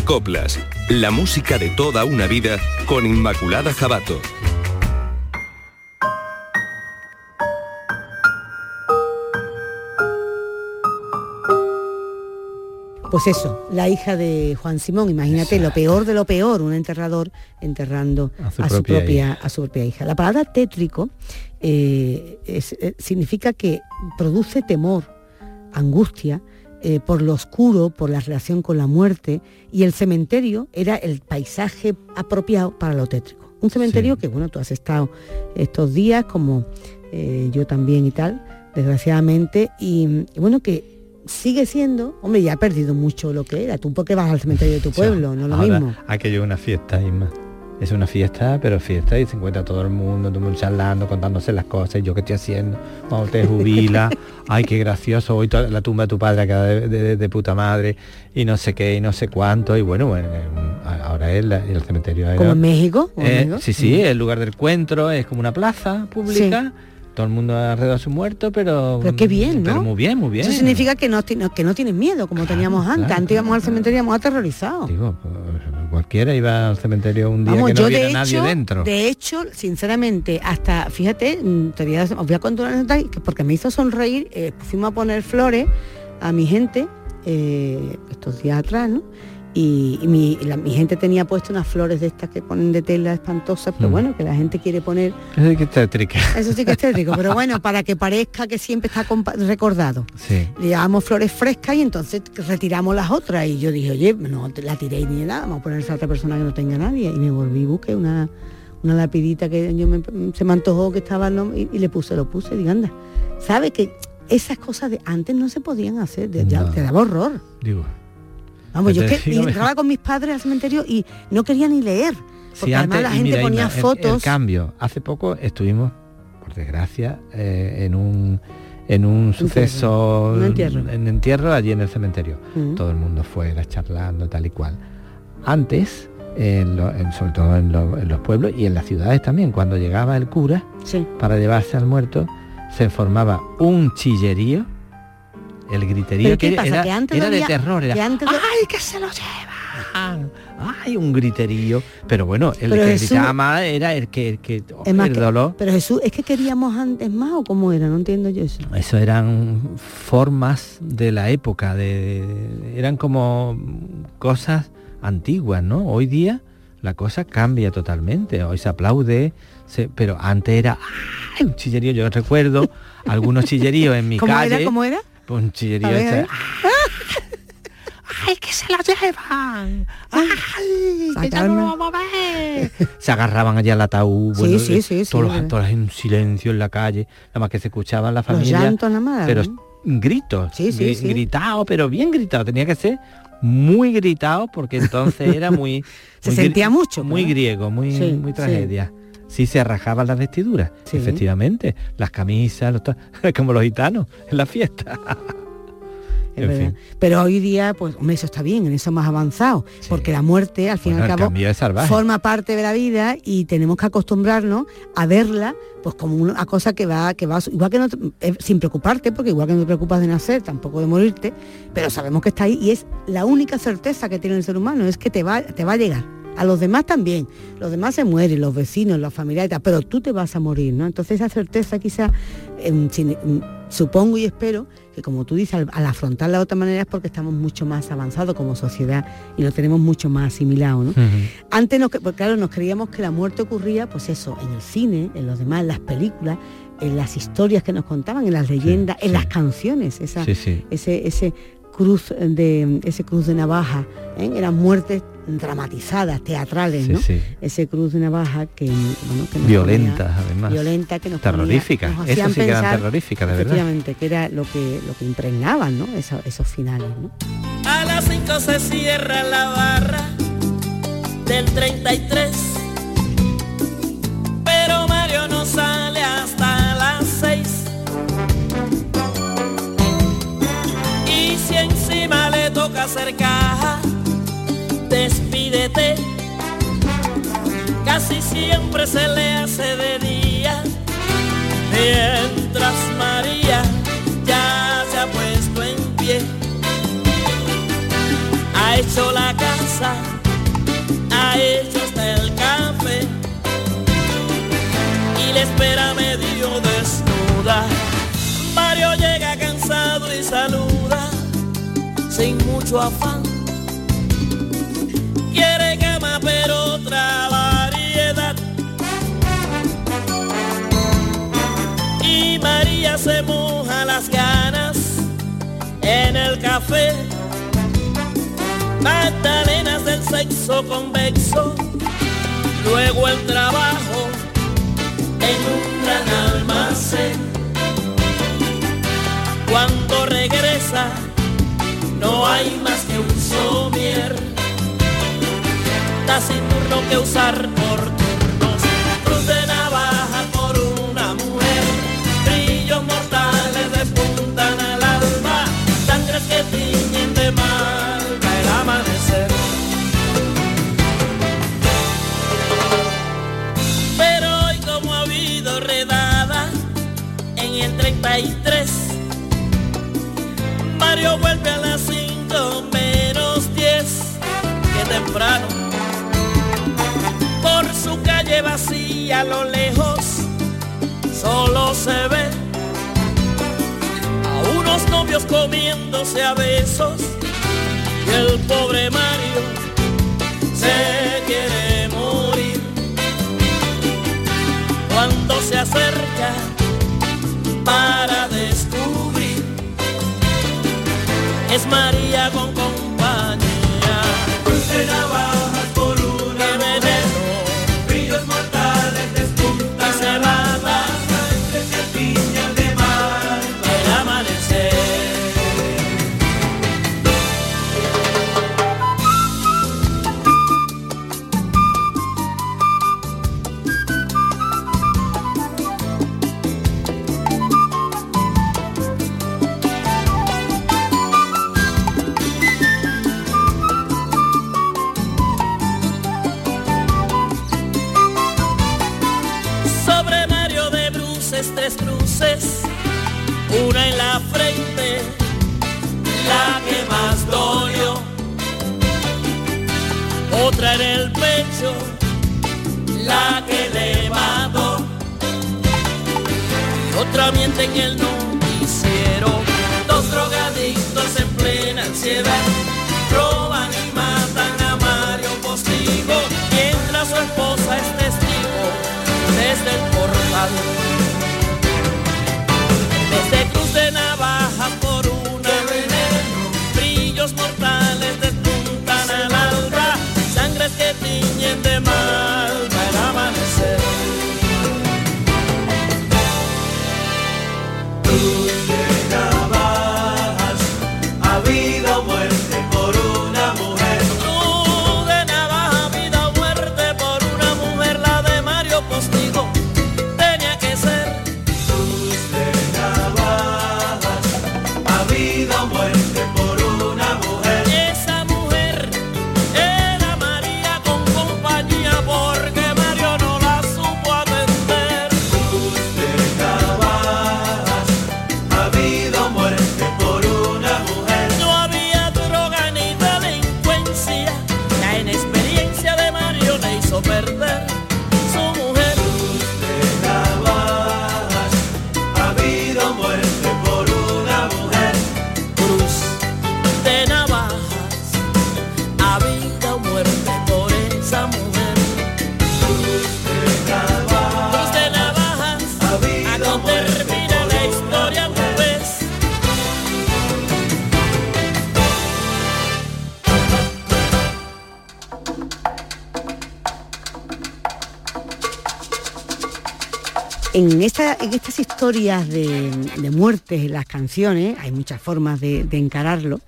de Coplas, la música de toda una vida con Inmaculada Jabato. Pues eso, la hija de Juan Simón, imagínate lo peor de lo peor, un enterrador enterrando A su a su, propia hija. a su propia hija. La palabra tétrico eh, es- eh, significa que produce temor, angustia, eh, por lo oscuro, por la relación con la muerte, y el cementerio era el paisaje apropiado para lo tétrico. Un cementerio que, bueno, tú has estado estos días, como eh, yo también y tal, desgraciadamente, y, y bueno, que sigue siendo, hombre, ya ha perdido mucho lo que era. Tú porque vas al cementerio de tu <laughs> pueblo, no lo Ahora, mismo. Aquello es una fiesta, Isma. Es una fiesta, pero fiesta y se encuentra todo el mundo, todo el mundo charlando, contándose las cosas, yo qué estoy haciendo, cuando te jubila, <laughs> ay qué gracioso, hoy toda la tumba de tu padre queda de, de- de puta madre, y no sé qué, y no sé cuánto, y bueno, bueno, eh, ahora es la- el cementerio. Como en México. Eh, México. sí, sí, el lugar del encuentro es como una plaza pública, todo el mundo alrededor de su muerto, pero... Pero qué bien, ¿no? Pero muy bien, muy bien. Eso significa que no, que no tienes miedo, como teníamos antes. claro, antes íbamos al cementerio y íbamos aterrorizados. Digo, pues, cualquiera iba al cementerio un día Vamos, que no yo hubiera de nadie hecho, dentro. de hecho, sinceramente, hasta, fíjate, mm, te voy a- os voy a contar una que porque me hizo sonreír, eh, fuimos a poner flores a mi gente eh, estos días atrás, ¿no? Y, y mi, la- mi gente tenía puesto unas flores de estas que ponen de tela espantosas, pero Mm. bueno, que la gente quiere poner, Eso sí que es tétrica. eso sí que es tétrico, pero bueno, para que parezca que siempre está recordado. Sí. Le llevamos flores frescas y entonces retiramos las otras. Y yo dije, oye, no la tiré ni nada, vamos a ponerse a otra persona que no tenga nadie. Y me volví busqué una, una lapidita que yo me- se me antojó que estaba ¿no? y, y le puse, lo puse, digo, anda, ¿sabe que esas cosas de antes no se podían hacer? De- ya No. te daba horror. Digo, Vamos, yo Te que entraba con mis padres al cementerio y no quería ni leer. Porque sí, además antes- la gente mira, ponía Inma, el- fotos. El, cambio. Hace poco estuvimos, por desgracia, eh, en un en un suceso, Un entierro. en entierro allí en el cementerio. Mm. Todo el mundo fuera charlando, tal y cual. Antes, en lo- en- sobre todo en, lo- en los pueblos y en las ciudades también, cuando llegaba el cura Sí. para llevarse al muerto, se formaba un chillerío, el griterío ¿Pero qué que era, que antes era de terror, era que antes de- ¡ay, que se lo llevan! ¡Ay, un griterío! Pero bueno, el Pero que Jesús- gritaba más era el que, el que oh, el que- dolor. pero Jesús, es que queríamos antes más o cómo era, no entiendo yo eso. Eso eran formas de la época, de, eran como cosas antiguas, ¿no? Hoy día la cosa cambia totalmente, hoy se aplaude, se- pero antes era ¡ay! un chillerío, yo recuerdo algunos chilleríos en mi ¿Cómo calle. era? ¿Cómo era? Pues un chillerío A ver, a este, ver. ¡Ay, que se lo llevan! ¡Ay, que ya no lo vamos a ver! <laughs> Se agarraban allá al ataúd, bueno, sí, sí, sí, todos, los- todos en silencio en la calle, nada más que se escuchaban la Los familia. llantos nada más, Pero ¿no? gritos, Sí, sí, gritado, pero bien gritado, tenía que ser muy gritado porque entonces era muy... <laughs> Se muy sentía mucho, Muy griego, muy, muy tragedia. Sí se rajaban las vestiduras, efectivamente, las camisas, los <laughs> como los gitanos en la fiesta. <laughs> En fin. Pero hoy día, pues, eso está bien, en eso más avanzado, porque la muerte, al fin y al cabo, forma parte de la vida y tenemos que acostumbrarnos a verla, pues, como una cosa que va, que va, igual que no, eh, sin preocuparte, porque igual que no te preocupas de nacer, tampoco de morirte, pero sabemos que está ahí y es la única certeza que tiene el ser humano, es que te va, te va a llegar. A los demás también, los demás se mueren, los vecinos, los familiares, pero tú te vas a morir, ¿no? Entonces esa certeza quizá, em, sin- em, supongo y espero que como tú dices, al, al afrontarla de otra manera es porque estamos mucho más avanzados como sociedad y lo tenemos mucho más asimilado, ¿no? Antes, nos, pues claro, nos creíamos que la muerte ocurría, pues eso, en el cine, en los demás, en las películas, en las historias que nos contaban, en las leyendas, en las canciones, esa, sí. ese, ese cruz de ese cruz de navaja, ¿eh? eran muertes dramatizadas, teatrales, Sí, ¿no? sí. Ese cruz de navaja que, bueno, que nos Violentas, ponía- además. violenta que nos ponía- Terroríficas. nos Esas hacían sí que eran terroríficas, de verdad. efectivamente, que era lo que lo que impregnaban, ¿no? Esa- esos finales, ¿no? A las 5 se cierra la barra del 33. Pero Mario no sale hasta las 6. toca cerca, despídete. Casi siempre se le hace de día, mientras María ya se ha puesto en pie. Ha hecho la casa, ha hecho hasta el café y le espera medio desnuda. Mario llega cansado y saluda sin mucho afán. Se moja las ganas en el café. Magdalenas del sexo convexo. Luego el trabajo en un gran almacén. Cuando regresa, no hay más que un somier. Taciturno que usar por Mario vuelve a las 5 menos 10 que temprano. Por su calle vacía a lo lejos solo se ve a unos novios comiéndose a besos. Y el pobre Mario se quiere morir. Cuando se acerca para descubrir es María con compañía. En, esta, en estas historias de, de muertes en las canciones, hay muchas formas de, de encararlo,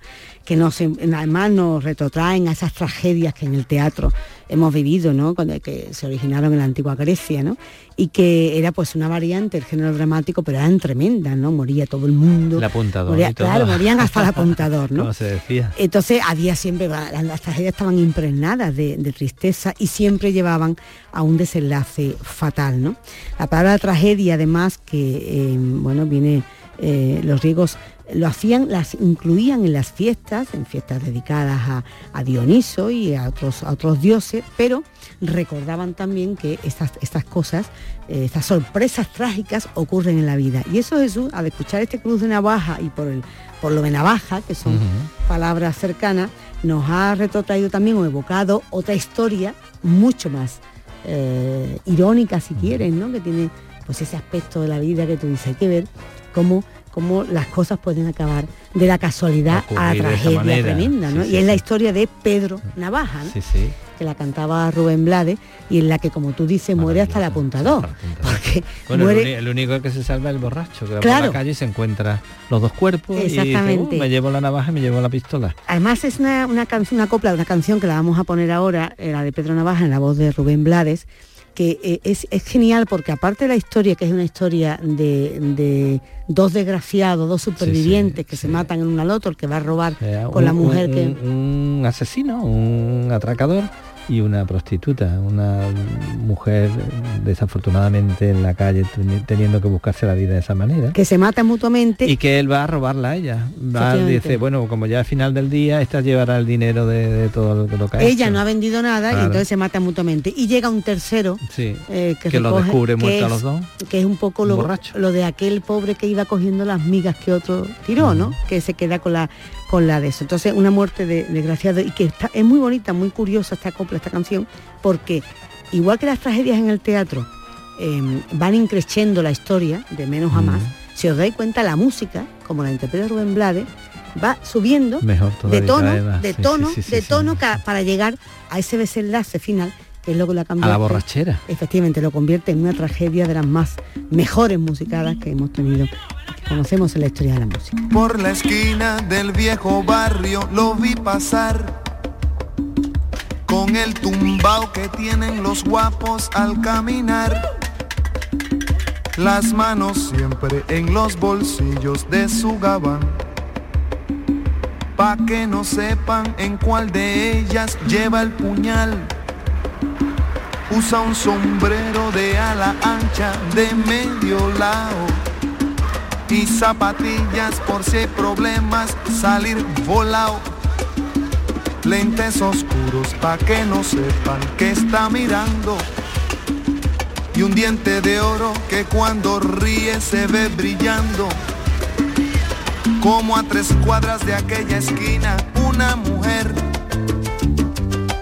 que nos, además nos retrotraen a esas tragedias que en el teatro hemos vivido, ¿no? Cuando, que se originaron en la antigua Grecia, ¿no? Y que era pues una variante del género dramático, pero eran tremendas, ¿no? Moría todo el mundo. El apuntador. Moría- y todo. claro, morían hasta el apuntador, ¿no? Como se decía. Entonces había siempre, las, las tragedias estaban impregnadas de, de tristeza y siempre llevaban a un desenlace fatal, ¿no? La palabra tragedia, además, que eh, bueno, viene, eh, los griegos lo hacían, las incluían en las fiestas, en fiestas dedicadas a, a Dioniso y a otros, a otros dioses, pero recordaban también que estas, estas cosas, eh, estas sorpresas trágicas ocurren en la vida. Y eso Jesús, al escuchar este cruz de navaja y por, el, por lo de navaja, que son palabras cercanas, nos ha retrotraído también o evocado otra historia mucho más eh, irónica, si quieren, ¿no? Que tiene pues ese aspecto de la vida que tú dices, hay que ver cómo, cómo las cosas pueden acabar de la casualidad a Ocurrir esa tragedia tremenda, ¿no? Sí, y es la historia de Pedro Navaja, ¿no? Sí, sí. que la cantaba Rubén Blades y en la que, como tú dices, muere hasta el apuntador. Porque Bueno, el, muere- el único que se salva es el borracho, que va por Claro. la calle y se encuentra los dos cuerpos y dice, Exactamente. "Uh, me llevo la navaja y me llevo la pistola. Además es una, una una copla, una canción que la vamos a poner ahora, eh, la de Pedro Navaja en la voz de Rubén Blades, que eh, es, es genial porque aparte de la historia, que es una historia de, de dos desgraciados, dos supervivientes que se matan en un loto, el que va a robar Eh, con la mujer un- que... un asesino, un atracador y una prostituta, una mujer desafortunadamente en la calle teni- teniendo que buscarse la vida de esa manera. que se matan mutuamente Y que él va a robarla a ella. Va, dice, bueno, como ya al final del día, esta llevará el dinero de, de todo lo que, ha ella hecho. no ha vendido nada y entonces se matan mutuamente y llega un tercero Sí, eh, que, que lo descubre muerto a es- los dos. que es un poco Un lo, borracho. lo de aquel pobre que iba cogiendo las migas que otro tiró, ¿no? Que se queda con la con la de eso. Entonces, una muerte de desgraciado y que está, es muy bonita, muy curiosa esta copla, esta canción, porque igual que las tragedias en el teatro eh, van increciendo la historia de menos a más, si os dais cuenta la música, como la interpreta Rubén Blades, va subiendo Mejor de tono, de tono, sí, sí, de tono para llegar a ese desenlace final, que es lo que la A cambia. la borrachera. Efectivamente, lo convierte en una tragedia de las más mejores musicadas que hemos tenido, que conocemos en la historia de la música. Por la esquina del viejo barrio lo vi pasar con el tumbao que tienen los guapos al caminar. Las manos siempre en los bolsillos de su gabán. Pa' que no sepan en cuál de ellas lleva el puñal. Usa un sombrero de ala ancha de medio lado y zapatillas por si hay problemas salir volado. Lentes oscuros pa' que no sepan que está mirando. Y un diente de oro que cuando ríe se ve brillando. Como a tres cuadras de aquella esquina, una mujer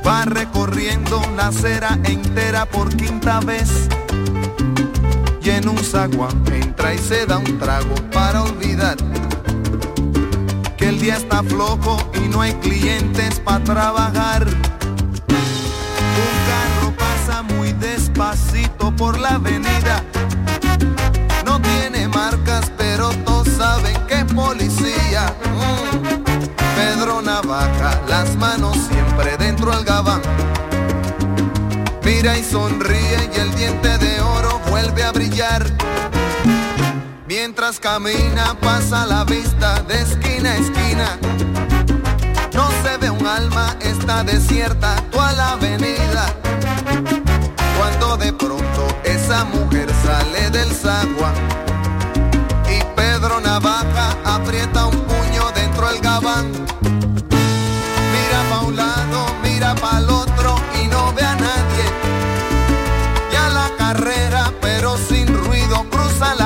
va recorriendo la acera entera por quinta vez. Y en un zaguán entra y se da un trago para olvidar que el día está flojo y no hay clientes para trabajar. Un carro pasa muy despacito por la avenida. No tiene marcas, pero todos saben que es policía. Mm. Pedro Navaja, las Mira y sonríe y el diente de oro vuelve a brillar. Mientras camina pasa la vista de esquina a esquina. No se ve un alma, está desierta toda la avenida. Cuando de pronto esa mujer sale del zaguán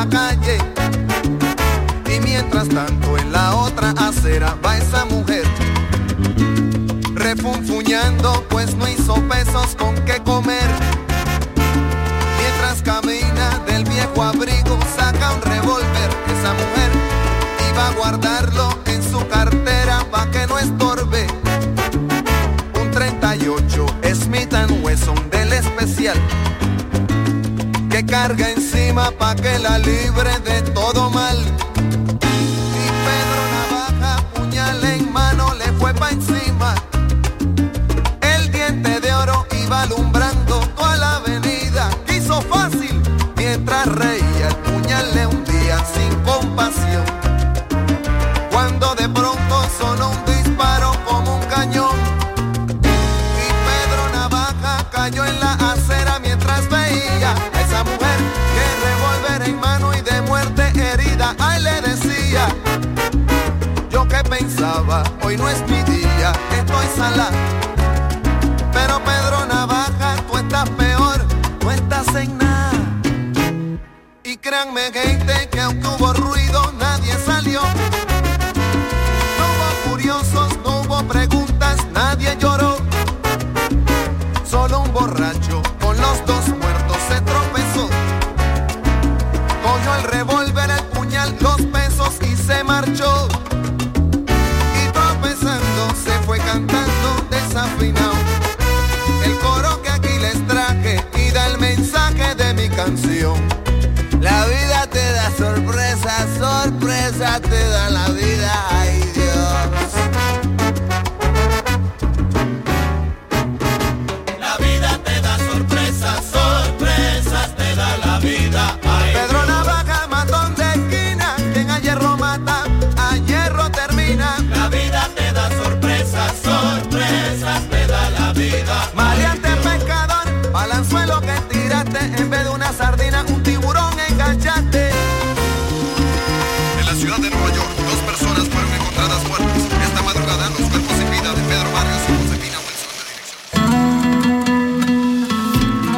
calle. Y mientras tanto en la otra acera va esa mujer refunfuñando pues no hizo pesos con qué comer. Mientras camina del viejo abrigo saca un revólver esa mujer iba a guardarlo en su cartera pa' que no estorbe. carga encima pa' que la libre de todo mal. Y Pedro Navaja, puñal en mano, le fue pa' encima. El diente de oro iba alumbrando toda la avenida, quiso fácil, mientras reía el puñal le hundía sin compasión. Y créanme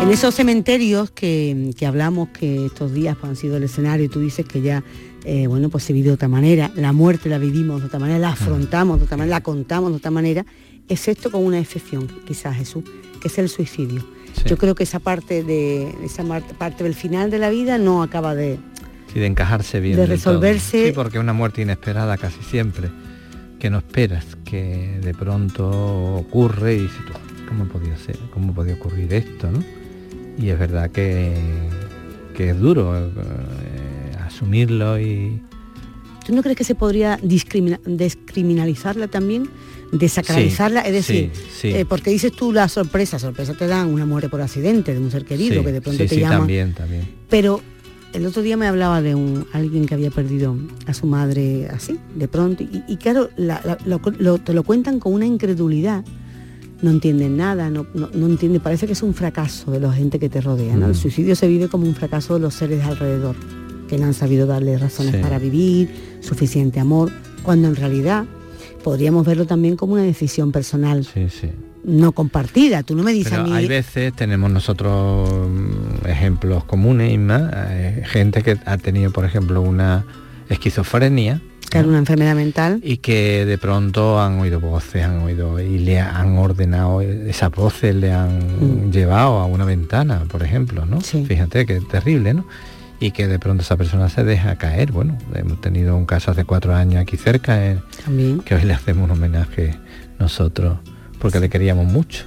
En esos cementerios que, que hablamos que estos días han sido el escenario, tú dices que ya, eh, bueno, pues se vive de otra manera, la muerte la vivimos de otra manera, la afrontamos de otra manera, la contamos de otra manera, excepto con una excepción, quizás Jesús, que es el suicidio. Yo creo que esa parte de esa parte del final de la vida no acaba de, Sí, de encajarse bien. De resolverse. Sí, porque una muerte inesperada casi siempre, que no esperas, que de pronto ocurre y dices tú, ¿cómo podía ser? ¿Cómo podía ocurrir esto? ¿no? Y es verdad que, que es duro eh, asumirlo y... ¿Tú no crees que se podría descriminalizarla también? Desacralizarla, Sí, es decir, sí, sí. eh, porque dices tú la sorpresa, sorpresa te dan una muerte por accidente de un ser querido que de pronto te sí, llaman. también, también. Pero el otro día me hablaba de un alguien que había perdido a su madre así, de pronto, y, y claro, la- la- lo, lo- te lo cuentan con una incredulidad. No entienden nada, no, no, no entienden, parece que es un fracaso de la gente que te rodea. ¿no? El suicidio se vive como un fracaso de los seres alrededor, que no han sabido darle razones Sí. para vivir, suficiente amor, cuando en realidad podríamos verlo también como una decisión personal Sí, sí. no compartida. Tú no me dices Pero a mí. hay veces, tenemos nosotros mm, ejemplos comunes, Inma, eh, gente que ha tenido, por ejemplo, una esquizofrenia Claro, una enfermedad mental. y que de pronto han oído voces, han oído y le han ordenado, esas voces le han Mm. llevado a una ventana, por ejemplo, ¿no? Fíjate que es terrible, ¿no? Y que de pronto esa persona se deja caer. Bueno, hemos tenido un caso hace cuatro años aquí cerca, eh, También. que hoy le hacemos un homenaje nosotros, porque le queríamos mucho.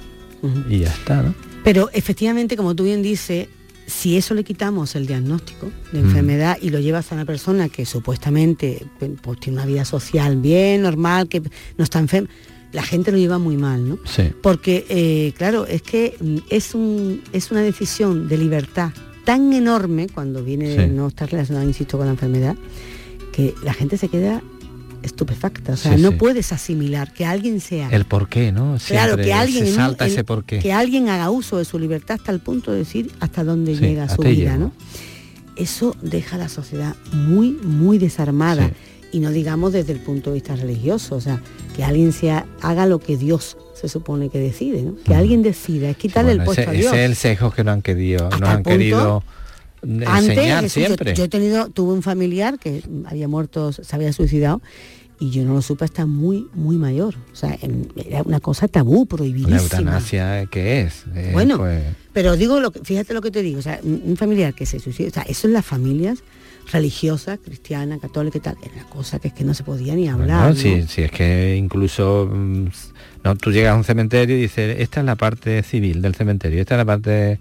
Y ya está, ¿no? Pero efectivamente, como tú bien dices, si eso le quitamos el diagnóstico de Mm. enfermedad y lo llevas a una persona que supuestamente pe- pues, tiene una vida social bien, normal, que no está enferma, la gente lo lleva muy mal, ¿no? Sí. Porque, eh, claro, es que mm, es, un, es una decisión de libertad tan enorme cuando viene Sí. no estar relacionado, insisto, con la enfermedad, que la gente se queda estupefacta. O sea, Sí, no sí. puedes asimilar que alguien sea El por qué, ¿no? Claro, Siempre que alguien, se salta en- ese por qué. que alguien haga uso de su libertad hasta el punto de decir hasta dónde Sí, llega su vida, llego. ¿no? Eso deja a la sociedad muy, muy desarmada. Y no digamos desde el punto de vista religioso, o sea, que alguien sea, haga lo que Dios se supone que decide, ¿no? Que alguien decida, es quitarle Bueno, el puesto ese, a Dios. ese es el sesgo que nos han querido, el han punto- querido enseñar Jesús, yo- siempre. Yo, he tenido, tuve un familiar que había muerto, se había suicidado y yo no lo supe hasta muy, muy mayor. O sea, era una cosa tabú, La prohibidísima. eutanasia, ¿qué es? Eh, Bueno, pues, Pero digo, lo que, fíjate lo que te digo, o sea, un familiar que se suicida, o sea, eso en las familias religiosas, cristianas, católicas y tal, era una cosa que es que no se podía ni hablar. no, ¿no? si, si es que incluso mm, no, tú llegas a un cementerio y dices, esta es la parte civil del cementerio, esta es la parte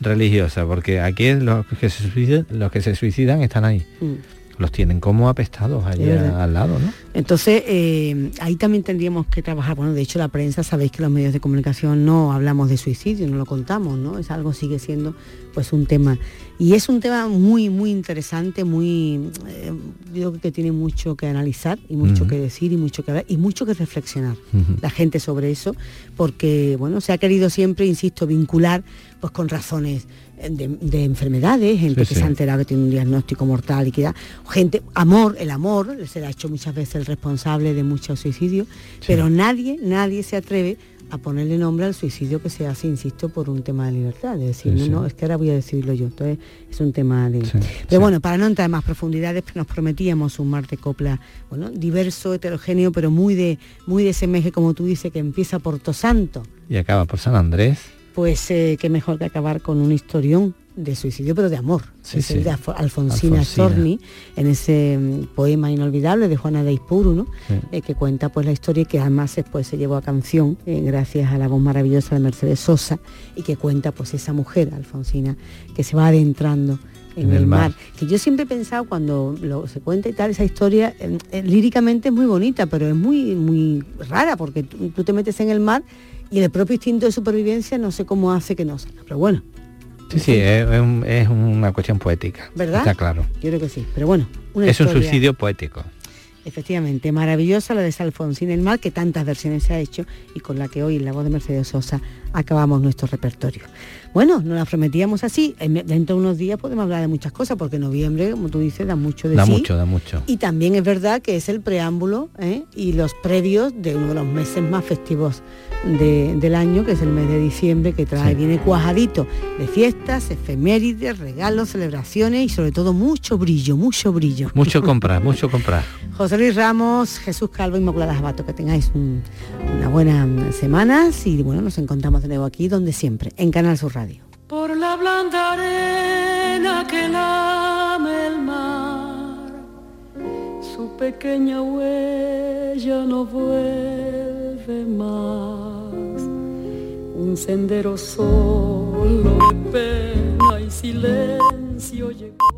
religiosa, porque aquí los que se suicidan, los que se suicidan están ahí. Mm. Los tienen como apestados allí al lado, ¿no? Entonces, eh, ahí también tendríamos que trabajar. Bueno, de hecho, la prensa, sabéis que los medios de comunicación no hablamos de suicidio, no lo contamos, ¿no? Es algo, sigue siendo pues un tema. Y es un tema muy, muy interesante, muy, eh, digo que tiene mucho que analizar y mucho que decir y mucho que hablar y mucho que reflexionar la gente sobre eso, porque bueno, se ha querido siempre, insisto, vincular pues con razones de, de enfermedades, gente Sí, que sí. se ha enterado que tiene un diagnóstico mortal y que da, gente, amor, el amor, se le ha hecho muchas veces el responsable de muchos suicidios, pero nadie, nadie se atreve a ponerle nombre al suicidio que se hace, insisto, por un tema de libertad, de decir, Sí, no, sí. no, es que ahora voy a decidirlo yo, entonces es un tema de... Sí, Pero bueno, para no entrar en más profundidades, nos prometíamos un mar de copla, bueno, diverso, heterogéneo, pero muy de, muy de ese meje, como tú dices, que empieza por Tosanto. Y acaba por San Andrés. Pues eh, qué mejor que acabar con un historión de suicidio, pero de amor. Sí, es sí. el de Alfo- Alfonsina, Alfonsina. Storni, en ese mm, poema inolvidable de Juana de Ispuru, ¿no? Sí. Eh, que cuenta pues la historia y que además después se llevó a canción eh, gracias a la voz maravillosa de Mercedes Sosa y que cuenta pues esa mujer, Alfonsina, que se va adentrando en, el, mar. Que yo siempre he pensado cuando lo, se cuenta y tal, esa historia eh, eh, líricamente es muy bonita, pero es muy, muy rara porque tú, tú te metes en el mar y el propio instinto de supervivencia no sé cómo hace que no salga. Pero bueno, Sí, sí, es, es un- es una cuestión poética. ¿verdad? Está claro. Yo creo que sí. Pero bueno, una es un suicidio poético. Efectivamente, maravillosa la de Alfonsín el Mar, que tantas versiones se ha hecho y con la que hoy en la voz de Mercedes Sosa acabamos nuestro repertorio. Bueno, nos la prometíamos así, en- dentro de unos días podemos hablar de muchas cosas, porque noviembre, como tú dices, da mucho de Da sí. mucho, da mucho. Y también es verdad que es el preámbulo ¿eh? y los previos de uno de los meses más festivos de- del año, que es el mes de diciembre, que trae, viene cuajadito de fiestas, efemérides, regalos, celebraciones y sobre todo mucho brillo, mucho brillo. Mucho <laughs> comprar, mucho comprar. José Luis Ramos, Jesús Calvo y Inmaculada Jabato, que tengáis un- una buena semana y bueno, nos encontramos de nuevo aquí donde siempre, en Canal Sur Radio. Por la blanda arena que lame el mar. Su pequeña huella no vuelve más. Un sendero solo de pena y silencio llegó.